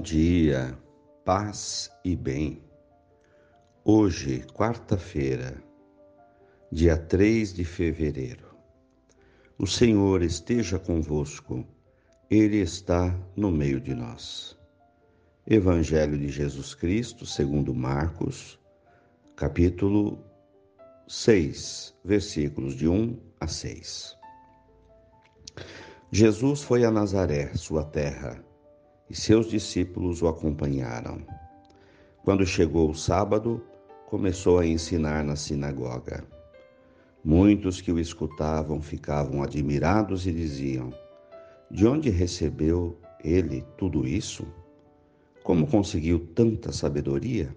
dia, paz e bem. Hoje, quarta-feira, dia 3 de fevereiro. O Senhor esteja convosco, Ele está no meio de nós. Evangelho de Jesus Cristo, segundo Marcos, capítulo 6, versículos de 1 a 6. Jesus foi a Nazaré, sua terra e seus discípulos o acompanharam. Quando chegou o sábado, começou a ensinar na sinagoga. Muitos que o escutavam ficavam admirados e diziam: De onde recebeu ele tudo isso? Como conseguiu tanta sabedoria?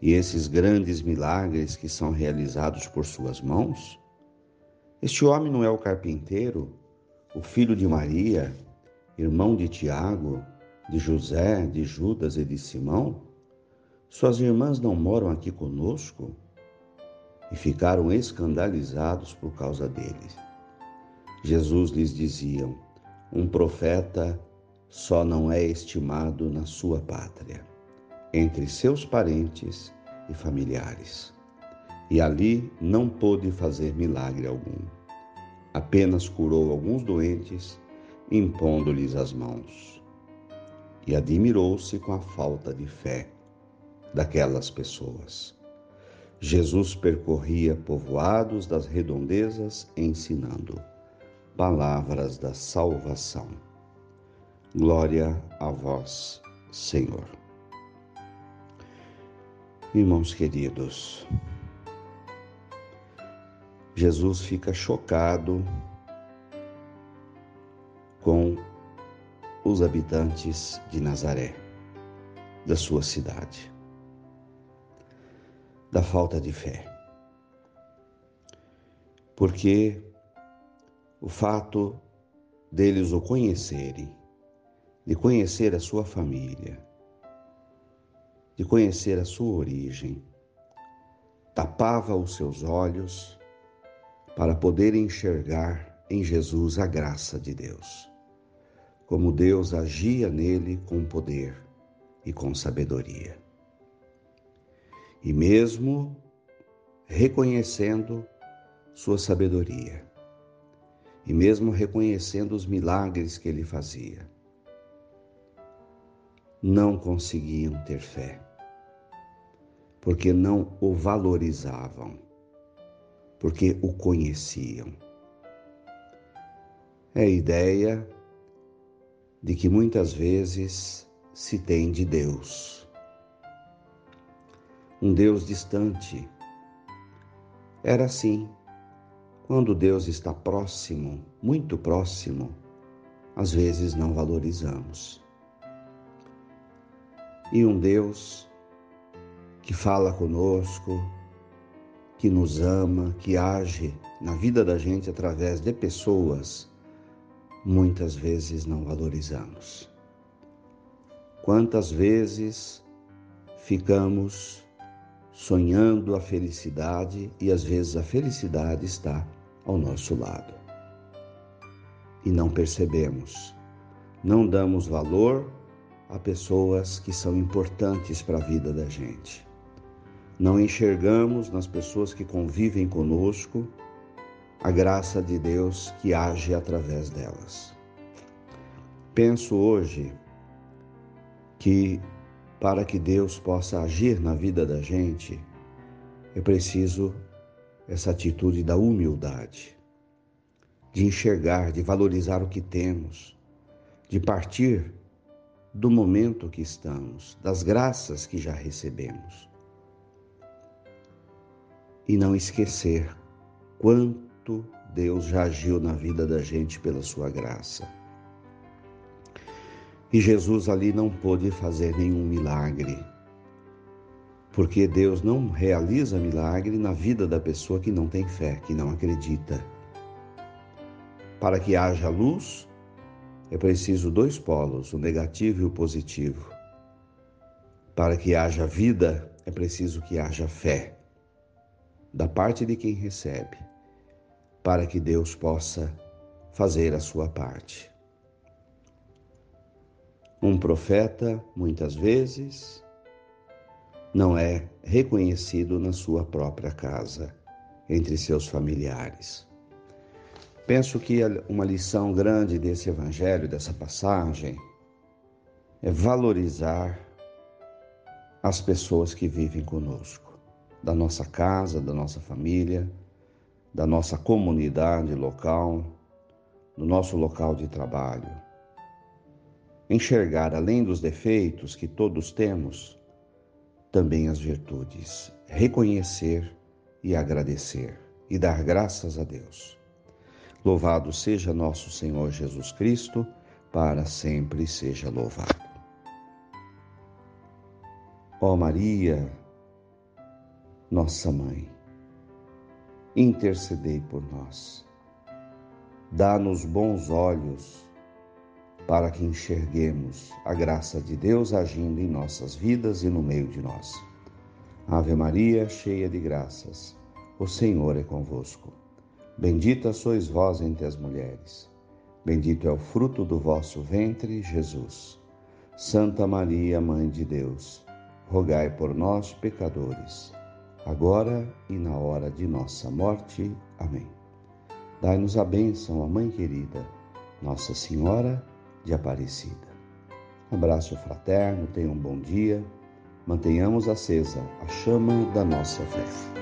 E esses grandes milagres que são realizados por suas mãos? Este homem não é o carpinteiro, o filho de Maria, irmão de Tiago, de José, de Judas e de Simão? Suas irmãs não moram aqui conosco? E ficaram escandalizados por causa dele. Jesus lhes dizia: Um profeta só não é estimado na sua pátria, entre seus parentes e familiares. E ali não pôde fazer milagre algum. Apenas curou alguns doentes impondo-lhes as mãos. E admirou-se com a falta de fé daquelas pessoas. Jesus percorria povoados das redondezas ensinando palavras da salvação. Glória a vós, Senhor. Irmãos queridos, Jesus fica chocado com os habitantes de Nazaré, da sua cidade, da falta de fé. Porque o fato deles o conhecerem, de conhecer a sua família, de conhecer a sua origem, tapava os seus olhos para poder enxergar em Jesus a graça de Deus como Deus agia nele com poder e com sabedoria. E mesmo reconhecendo sua sabedoria, e mesmo reconhecendo os milagres que ele fazia, não conseguiam ter fé, porque não o valorizavam, porque o conheciam. É a ideia de que muitas vezes se tem de Deus. Um Deus distante. Era assim. Quando Deus está próximo, muito próximo, às vezes não valorizamos. E um Deus que fala conosco, que nos ama, que age na vida da gente através de pessoas muitas vezes não valorizamos. Quantas vezes ficamos sonhando a felicidade e às vezes a felicidade está ao nosso lado. E não percebemos, não damos valor a pessoas que são importantes para a vida da gente. Não enxergamos nas pessoas que convivem conosco a graça de Deus que age através delas. Penso hoje que para que Deus possa agir na vida da gente, é preciso essa atitude da humildade, de enxergar, de valorizar o que temos, de partir do momento que estamos, das graças que já recebemos. E não esquecer quanto Deus já agiu na vida da gente pela sua graça. E Jesus ali não pôde fazer nenhum milagre, porque Deus não realiza milagre na vida da pessoa que não tem fé, que não acredita. Para que haja luz, é preciso dois polos, o negativo e o positivo. Para que haja vida, é preciso que haja fé, da parte de quem recebe para que Deus possa fazer a sua parte. Um profeta, muitas vezes, não é reconhecido na sua própria casa, entre seus familiares. Penso que uma lição grande desse evangelho, dessa passagem, é valorizar as pessoas que vivem conosco, da nossa casa, da nossa família, da nossa comunidade local, do nosso local de trabalho. Enxergar além dos defeitos que todos temos, também as virtudes, reconhecer e agradecer e dar graças a Deus. Louvado seja nosso Senhor Jesus Cristo, para sempre seja louvado. Ó Maria, nossa mãe, intercedei por nós. Dá-nos bons olhos para que enxerguemos a graça de Deus agindo em nossas vidas e no meio de nós. Ave Maria, cheia de graças, o Senhor é convosco. Bendita sois vós entre as mulheres. Bendito é o fruto do vosso ventre, Jesus. Santa Maria, Mãe de Deus, rogai por nós, pecadores, agora e na hora de nossa morte. Amém. Dai-nos a bênção, a Mãe querida, Nossa Senhora de Aparecida. Abraço fraterno, tenha um bom dia, mantenhamos acesa a chama da nossa fé.